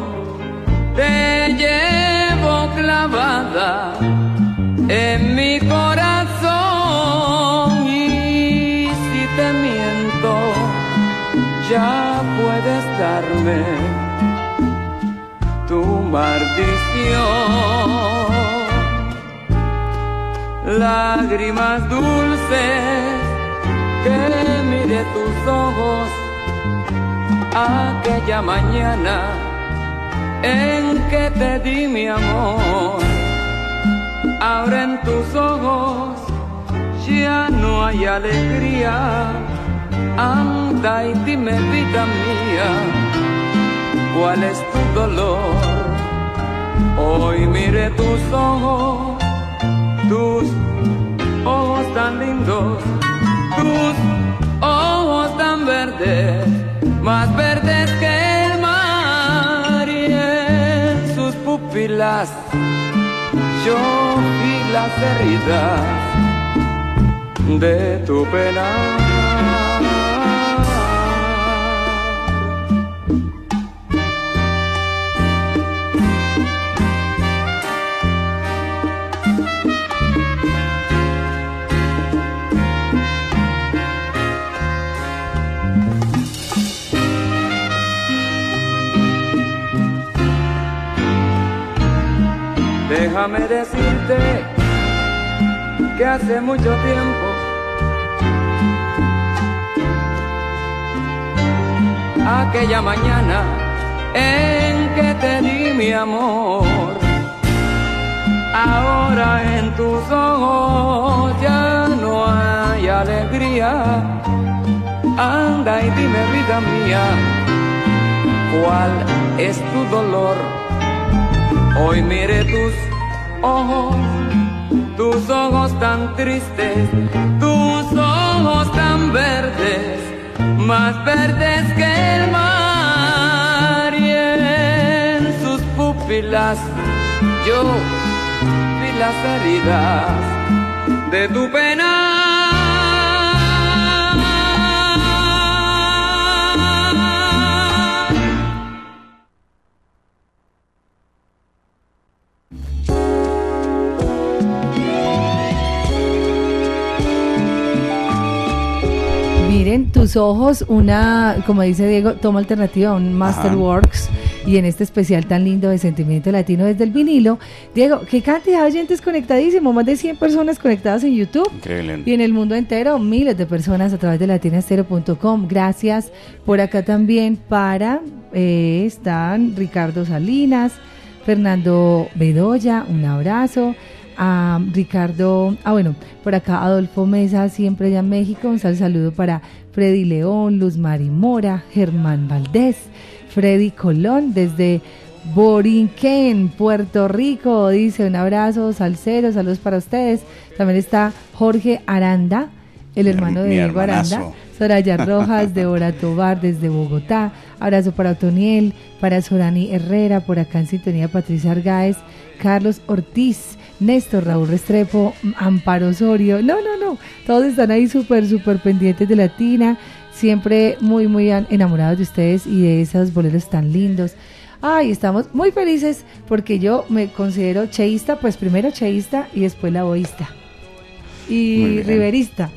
te llevo clavada en mi corazón y si te miento ya puedes darme tu maldición. Lágrimas dulces que mire tus ojos aquella mañana en que te di mi amor. Ahora tus ojos ya no hay alegría. Anda y dime vida mía, ¿cuál es tu dolor? Hoy mire tus ojos, tus ojos tan lindos, tus ojos tan verdes, más verdes que el mar y en sus pupilas yo vi las heridas de tu pena. Déjame decirte que hace mucho tiempo aquella mañana en que te di mi amor, ahora en tus ojos ya no hay alegría. Anda y dime vida mía, ¿cuál es tu dolor? Hoy mire tus ojos, tus ojos tan tristes, tus ojos tan verdes, más verdes que el mar y en sus pupilas yo vi las heridas de tu pena. Tus ojos, una, como dice Diego, toma alternativa, un Masterworks. Y en este especial tan lindo de Sentimiento Latino desde el vinilo. Diego, qué cantidad de oyentes conectadísimo, más de 100 personas conectadas en YouTube. Increíble. Y en el mundo entero, miles de personas a través de latinastero.com. Gracias por acá también para, eh, están Ricardo Salinas, Fernando Bedoya, un abrazo. A Ricardo, ah bueno, por acá Adolfo Mesa, siempre allá en México, un sal saludo para Freddy León, Luz Mari Mora, Germán Valdés, Freddy Colón desde Borinquen, Puerto Rico, dice un abrazo, salsero, saludos para ustedes. También está Jorge Aranda, el hermano de mi Diego Aranda. Soraya Rojas de Oratobar desde Bogotá. Abrazo para Otoniel, para Sorani Herrera, por acá en sintonía Patricia Argáez, Carlos Ortiz, Néstor Raúl Restrepo, Amparo Osorio. No, no, no. Todos están ahí súper, súper pendientes de Latina. Siempre muy, muy enamorados de ustedes y de esos boleros tan lindos. Ay, estamos muy felices porque yo me considero cheísta, pues primero cheísta y después laboísta. Y riverista.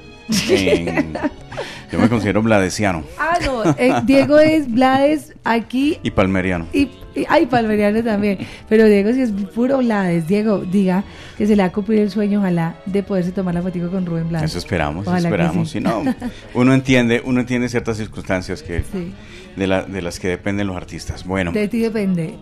Yo me considero bladesiano Ah, no, eh, Diego es Blades aquí y palmeriano. y, y ay, Palmeriano también. Pero Diego sí es puro Blades. Diego, diga que se le ha cumplido el sueño, ojalá, de poderse tomar la fotico con Rubén Blades. Eso esperamos, Ojalá esperamos. sí. Si no, uno entiende, uno entiende ciertas circunstancias que Sí, de, la- de las que dependen los artistas. Bueno, de ti depende.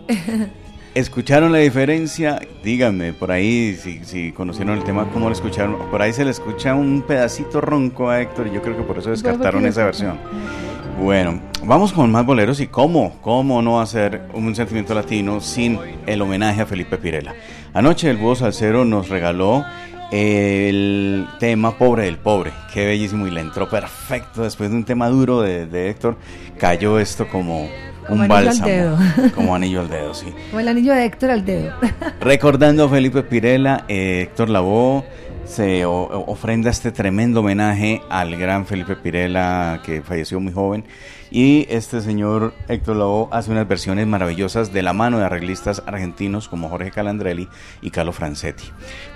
¿escucharon la diferencia? Díganme por ahí si, si conocieron el tema, cómo lo escucharon. Por ahí se le escucha un pedacito ronco a Héctor y yo creo que por eso descartaron esa versión. Bueno, vamos con más boleros y cómo, cómo no hacer un sentimiento latino sin el homenaje a Felipe Pirela. Anoche el Búho Salcero nos regaló el tema Pobre del Pobre, qué bellísimo y le entró perfecto después de un tema duro de, de Héctor, cayó esto como Como un bálsamo, como anillo al dedo, sí. Como el anillo de Héctor al dedo. Recordando a Felipe Pirela, eh, Héctor Lavoe se ofrenda este tremendo homenaje al gran Felipe Pirela que falleció muy joven y este señor Héctor Lavoe hace unas versiones maravillosas de la mano de arreglistas argentinos como Jorge Calandrelli y Carlo Francetti.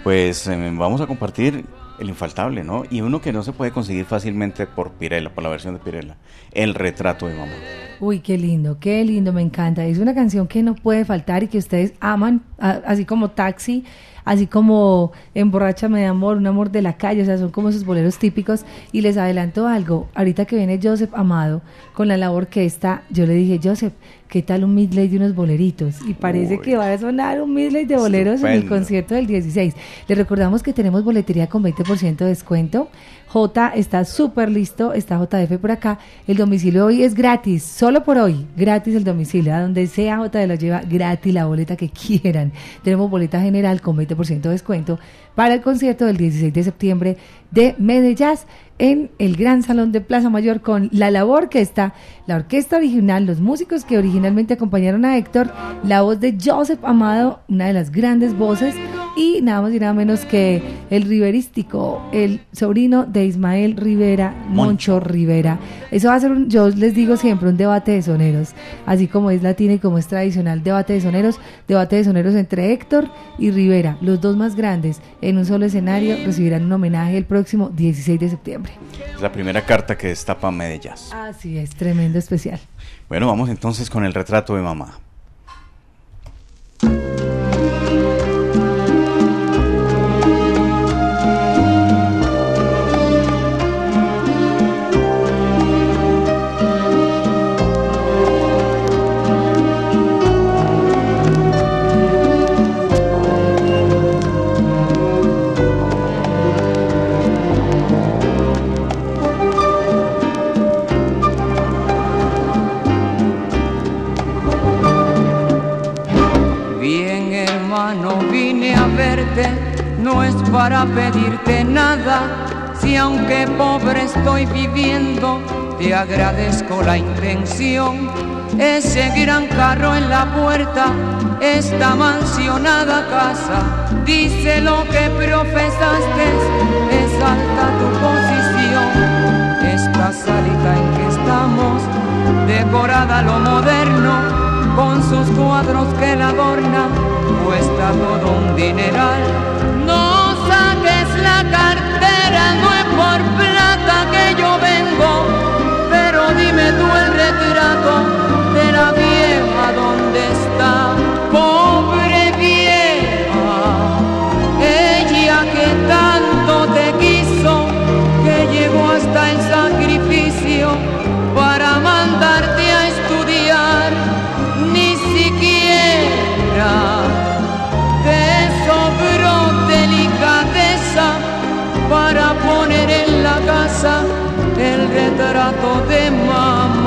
Pues eh, vamos a compartir el infaltable, ¿no? Y uno que no se puede conseguir fácilmente por Pirela, por la versión de Pirela, El retrato de mamá. Uy, qué lindo, qué lindo, me encanta. Es una canción que no puede faltar y que ustedes aman, así como Taxi, así como Emborráchame de amor, un amor de la calle, o sea, son como esos boleros típicos. Y les adelanto algo, ahorita que viene Joseph Amado con la labor que está, yo le dije, Joseph, ¿qué tal un midley de unos boleritos? Y parece que va a sonar un midley de boleros en el concierto del 16. Les recordamos que tenemos boletería con 20% de descuento. J está súper listo, está JF por acá. El domicilio hoy es gratis, solo por hoy, gratis el domicilio. A donde sea J lo lleva gratis la boleta que quieran. Tenemos boleta general con 20% de descuento para el concierto del 16 de septiembre de Medellín en el Gran Salón de Plaza Mayor con la labor que está la orquesta original, los músicos que originalmente acompañaron a Héctor, la voz de Joseph Amado, una de las grandes voces, y nada más y nada menos que el riverístico, el sobrino de Ismael Rivera, Moncho, Rivera. Eso va a ser, un, yo les digo siempre, un debate de soneros, así como es latina y como es tradicional, debate de soneros, debate de soneros entre Héctor y Rivera, los dos más grandes, en un solo escenario, recibirán un homenaje el próximo 16 de septiembre. Es la primera carta que destapa Medellín. Así es, tremendo especial. Bueno, vamos entonces con el retrato de mamá. Para pedirte nada, si aunque pobre estoy viviendo, te agradezco la intención. Ese gran carro en la puerta, esta mansionada casa, dice lo que profesaste, es alta tu posición. Esta salita en que estamos, decorada lo moderno, con sus cuadros que la adornan, cuesta todo un dineral. No cartera, no es por plata que yo vengo, pero dime tú el retrato de la vieja donde está, retrato de mamá.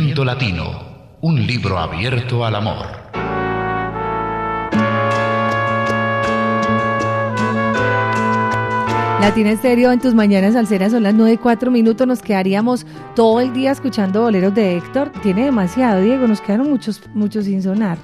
Latino, un libro abierto al amor. Latina Estéreo en tus mañanas alceras son las 9 y 4 minutos. Nos quedaríamos todo el día escuchando boleros de Héctor. Tiene demasiado, Diego. Nos quedaron muchos, muchos sin sonar.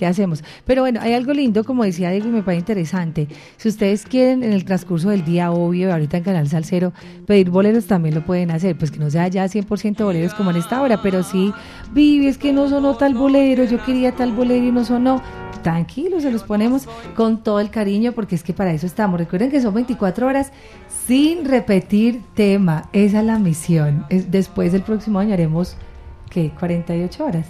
¿Qué hacemos? Pero bueno, hay algo lindo, como decía Diego, y me parece interesante. Si ustedes quieren en el transcurso del día, obvio, ahorita en Canal Salcero, pedir boleros también lo pueden hacer. Pues que no sea ya 100% boleros como en esta hora, pero sí, Vivi, es que no sonó tal bolero, yo quería tal bolero y no sonó tranquilos, se los ponemos con todo el cariño porque es que para eso estamos. Recuerden que son 24 horas sin repetir tema. Esa es la misión. Es, después del próximo año haremos, ¿qué? 48 horas.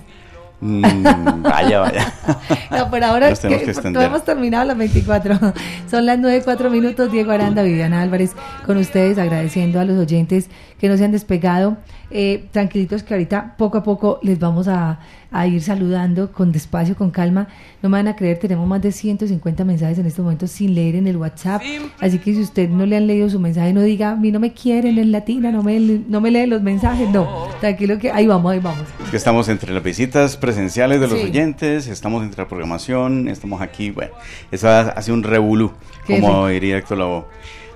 Mm, vaya, vaya. no, por ahora que, no hemos terminado las 24. Son las 9, 4 minutos. Diego Aranda, Viviana Álvarez, con ustedes, agradeciendo a los oyentes que no se han despegado. Eh, tranquilitos que ahorita poco a poco les vamos a, a, ir saludando con despacio, con calma. No me van a creer, tenemos más de 150 mensajes en este momento sin leer en el WhatsApp. Así que si usted no le han leído su mensaje, no diga, a mí no me quieren en latina, no me, no me leen los mensajes. No, tranquilo que ahí vamos, ahí vamos. Es que estamos entre las visitas presenciales de los oyentes, estamos entre la programación, estamos aquí, bueno, eso hace un revolú, como diría Héctor Labo.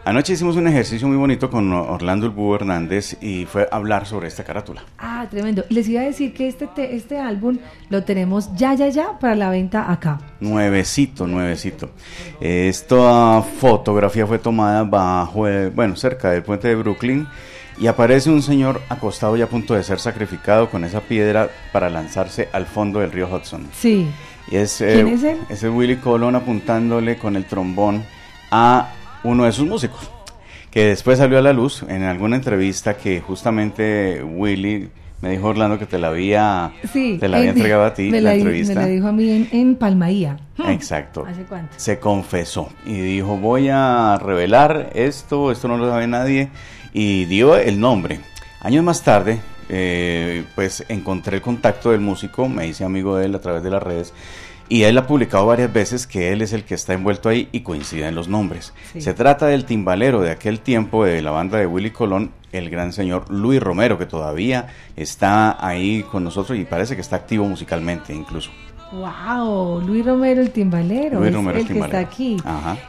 Anoche hicimos un ejercicio muy bonito con Orlando El Hernández y fue hablar sobre esta carátula. Ah, tremendo. Les iba a decir que este, este álbum lo tenemos ya, ya, ya para la venta acá. Nuevecito, nuevecito. Esta fotografía fue tomada bajo, bueno, cerca del puente de Brooklyn y aparece un señor acostado y a punto de ser sacrificado con esa piedra para lanzarse al fondo del río Hudson. Sí. Y es, ¿Quién es él? Ese Willy Colon apuntándole con el trombón a uno de sus músicos, que después salió a la luz en alguna entrevista que justamente Willy me dijo Orlando que te la había, te la había entregado a ti, la, entrevista. Me la dijo a mí en, en Palmaía. Hmm. Exacto. ¿Hace cuánto? Se confesó y dijo, voy a revelar esto, esto no lo sabe nadie, y dio el nombre. Años más tarde, eh, pues encontré el contacto del músico, me hice amigo de él a través de las redes, y él ha publicado varias veces que él es el que está envuelto ahí y coinciden los nombres. Se trata del timbalero de aquel tiempo de la banda de Willy Colón, el gran señor Luis Romero, que todavía está ahí con nosotros y parece que está activo musicalmente incluso. Wow, Luis Romero el timbalero, Luis Romero, el, que está aquí.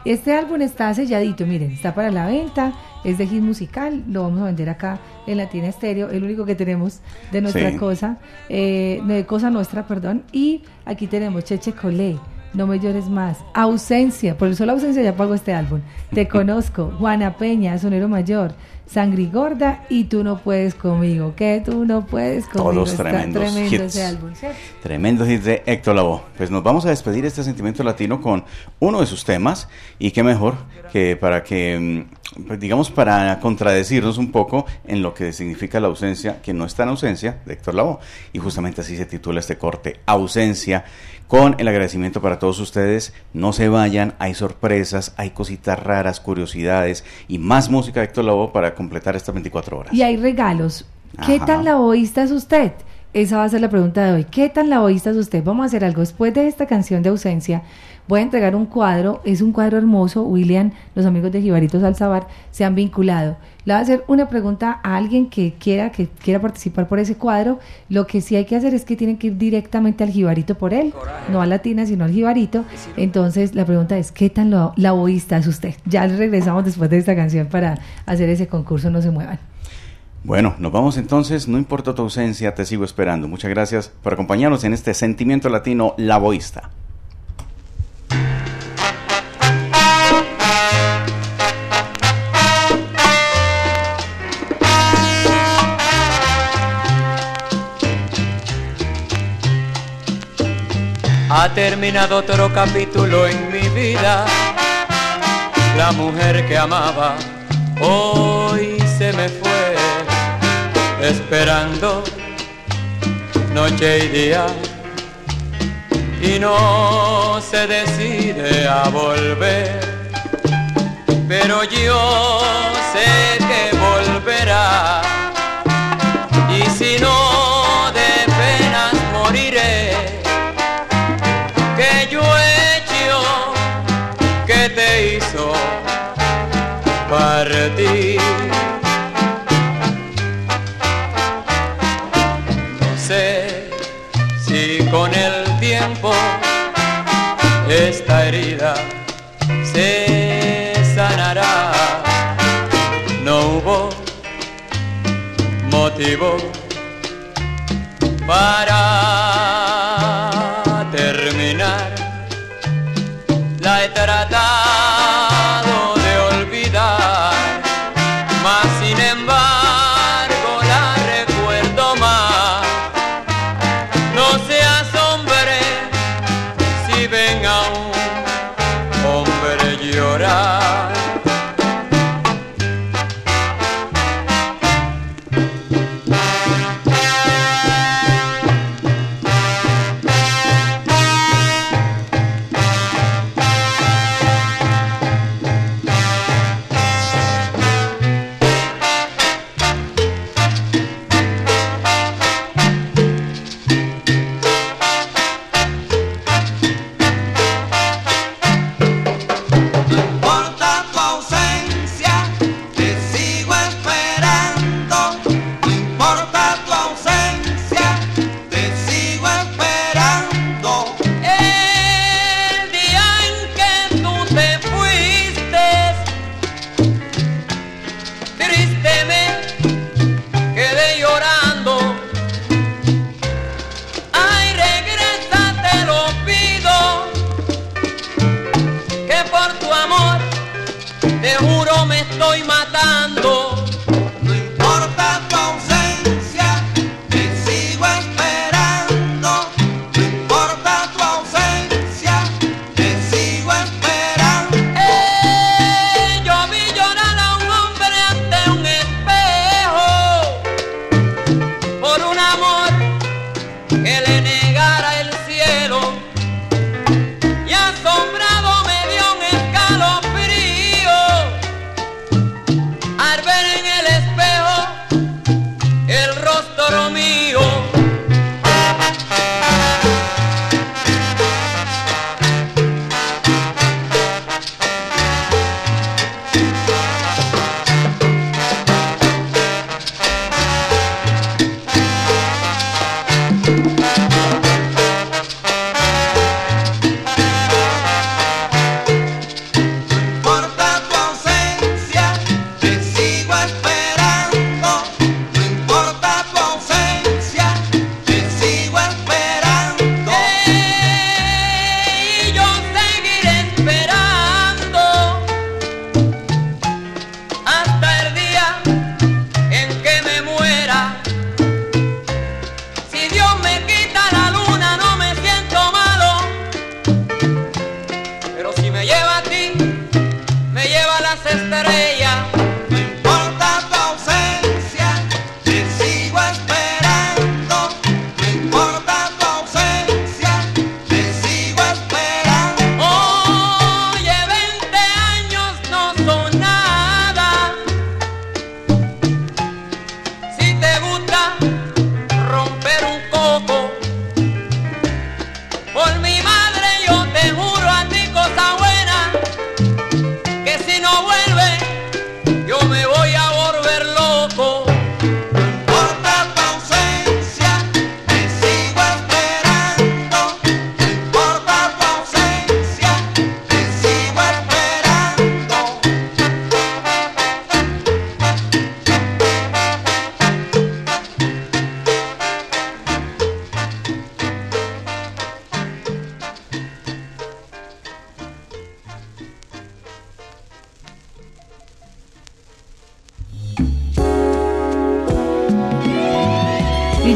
Este álbum está selladito, miren, está para la venta, es de hit musical, lo vamos a vender acá en Latina Estéreo, el único que tenemos de nuestra cosa, eh, de cosa nuestra, perdón, y aquí tenemos Cheche Colé. No me llores más. Ausencia, por eso la ausencia ya pago este álbum. Te conozco. Juana Peña, Sonero Mayor. Gorda y Tú no puedes conmigo, que tú no puedes conmigo. Todos tremendos tremendo hits. Ese álbum, Tremendos hits de Héctor Lavoe. Pues nos vamos a despedir este sentimiento latino con uno de sus temas y qué mejor que para que, mm, pues digamos, para contradecirnos un poco en lo que significa la ausencia, que no está en ausencia, de Héctor Lavoe. Y justamente así se titula este corte, Ausencia con el agradecimiento para todos ustedes. No se vayan, hay sorpresas, hay cositas raras, curiosidades y más música de Héctor Lavoe para completar estas 24 horas. Y hay regalos. ¿Qué tan lavoísta es usted? Esa va a ser la pregunta de hoy. ¿Qué tan lavoísta es usted? Vamos a hacer algo. Después de esta canción de ausencia, voy a entregar un cuadro. Es un cuadro hermoso. William, los amigos de Jibarito Salzabar se han vinculado. Le voy a hacer una pregunta a alguien que quiera, que quiera participar por ese cuadro. Lo que sí hay que hacer es que tienen que ir directamente al Jibarito por él. No a Latina, sino al Jibarito. Entonces, la pregunta es, ¿qué tan lavoísta es usted? Ya regresamos después de esta canción para hacer ese concurso. No se muevan. Bueno, nos vamos entonces, no importa tu ausencia, te sigo esperando. Muchas gracias por acompañarnos en este sentimiento latino lavoísta. Ha terminado otro capítulo en mi vida, la mujer que amaba hoy se me fue. Esperando noche y día. Y no se decide a volver. Pero yo sé que volverá. Y si no partir. No sé si con el tiempo esta herida se sanará. No hubo motivo para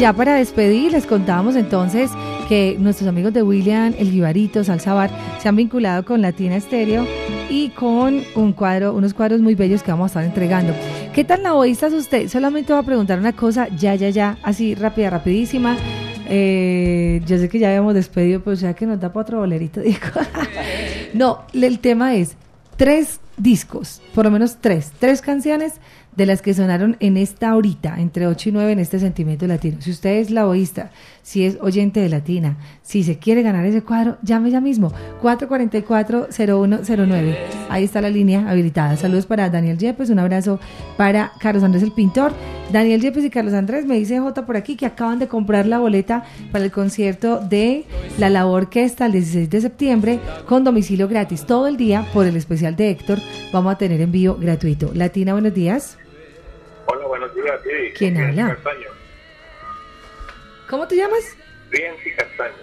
ya para despedir, les contábamos entonces que nuestros amigos de William, El Jibarito, Salsa Bar, se han vinculado con Latina Estéreo y con un cuadro, unos cuadros muy bellos que vamos a estar entregando. ¿Qué tan laboísta es usted? Solamente voy a preguntar una cosa, ya, ya, ya, así rápida, rapidísima. Eh, yo sé que ya habíamos despedido, pero ya que nos da para otro bolerito, digo. no, el tema es tres discos, por lo menos tres, tres canciones de las que sonaron en esta horita, entre 8 y 9 en este sentimiento latino. Si usted es laboísta, si es oyente de Latina, si se quiere ganar ese cuadro, llame ya mismo, 444-0109. Ahí está la línea habilitada. Saludos para Daniel Yepes, un abrazo para Carlos Andrés el pintor. Daniel Yepes y Carlos Andrés, me dice J por aquí que acaban de comprar la boleta para el concierto de La Labor Orquesta el 16 de septiembre con domicilio gratis todo el día por el especial de Héctor. Vamos a tener envío gratuito. Latina, buenos días. Hola, buenos días. ¿Quién habla? Castaño. ¿Cómo te llamas? Rienzi Castaño.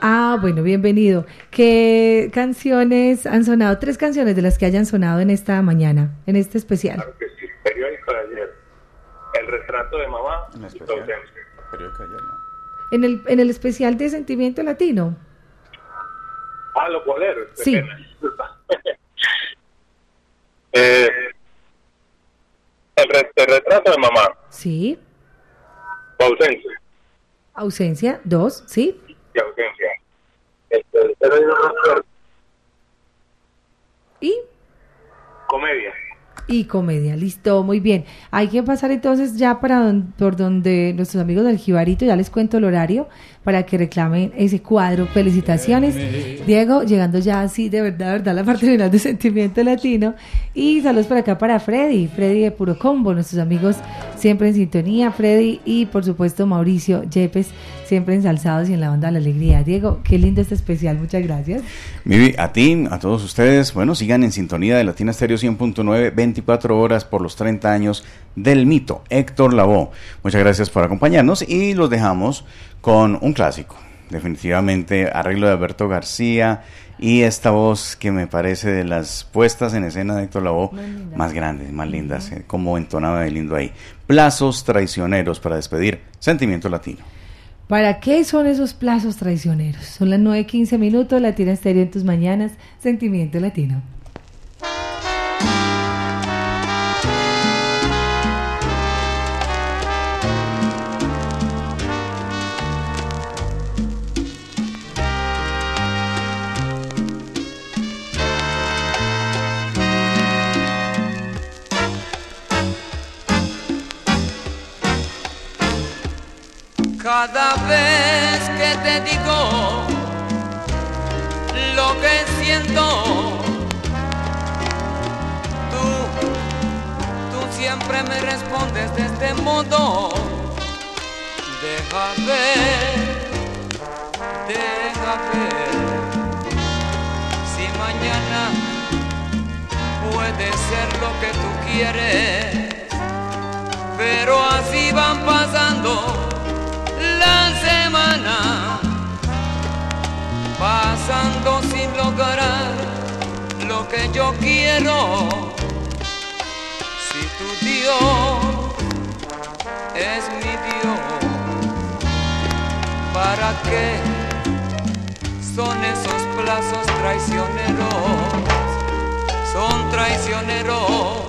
Ah, bueno, bienvenido. ¿Qué canciones han sonado? Tres canciones de las que hayan sonado en esta mañana, en este especial. Claro que sí. Periódico de ayer. El retrato de mamá En el, en el especial de Sentimiento Latino. Ah, los boleros. Sí. pena, disculpa. eh, el, re- el retrato de mamá. Sí. Tu ausencia. Ausencia. Dos. Sí. Y ausencia. Este, pero hay una Y, comedia. Y comedia. Listo, muy bien. Hay que pasar entonces ya para don- por donde nuestros amigos del Jibarito, ya les cuento el horario para que reclamen ese cuadro. Felicitaciones. Diego, llegando ya así, de verdad, de verdad, la parte final de Sentimiento Latino. Y saludos por acá para Freddy, Freddy de Puro Combo, nuestros amigos siempre en sintonía, Freddy y por supuesto Mauricio Yepes, siempre ensalzados y en la onda de la alegría. Diego, qué lindo este especial, muchas gracias. Mivi, a ti, a todos ustedes, bueno, sigan en sintonía de Latina Stereo 100.9, 24 horas por los 30 años del mito, Héctor Lavoe. Muchas gracias por acompañarnos y los dejamos con un clásico. Definitivamente, arreglo de Alberto García y esta voz que me parece de las puestas en escena de Héctor Lavoe más grandes, más lindas, eh, como entonaba de lindo ahí. Plazos traicioneros para despedir Sentimiento Latino. ¿Para qué son esos plazos traicioneros? Son las 9.15 minutos, Latina Estéreo en tus mañanas, Sentimiento Latino. Cada vez que te digo lo que siento, tú, tú siempre me respondes de este modo. Deja ver, deja ver, si mañana puede ser lo que tú quieres, pero así van pasando pasando sin lograr lo que yo quiero. Si tu Dios es mi Dios, ¿para qué son esos plazos traicioneros? Son traicioneros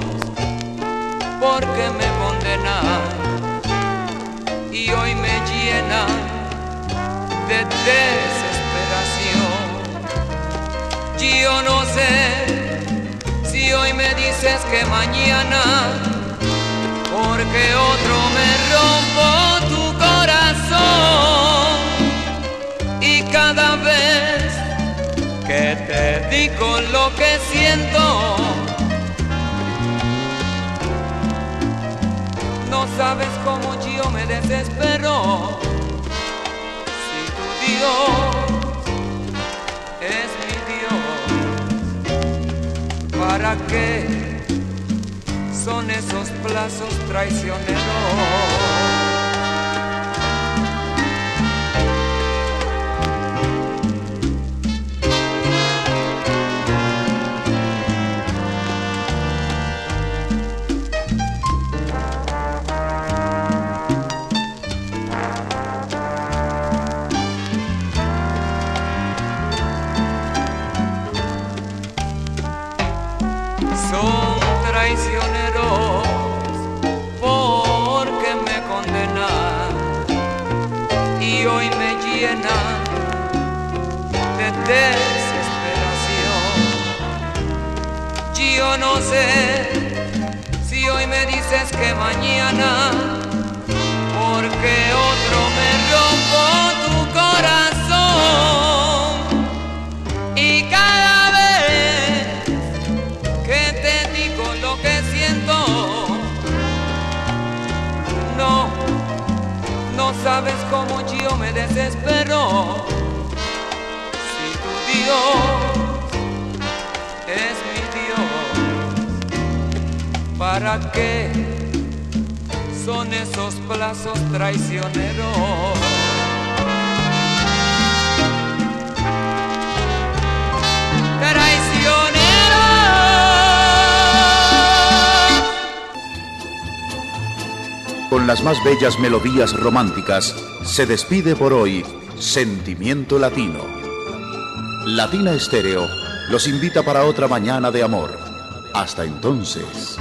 porque me condenan y hoy me llena de desesperación. Yo no sé si hoy me dices que mañana, porque otro me rompo tu corazón y cada vez que te digo lo que siento. No sabes cómo yo me desespero. Es mi Dios, ¿para qué son esos plazos traicioneros? Desesperación. Yo no sé si hoy me dices que mañana, porque otro me rompo tu corazón y cada vez que te digo lo que siento. No, no sabes cómo yo me desespero. Es mi Dios, ¿para qué son esos plazos traicioneros. Traicioneros. Con las más bellas melodías románticas, se despide por hoy Sentimiento Latino. Latina Estéreo los invita para otra mañana de amor. Hasta entonces.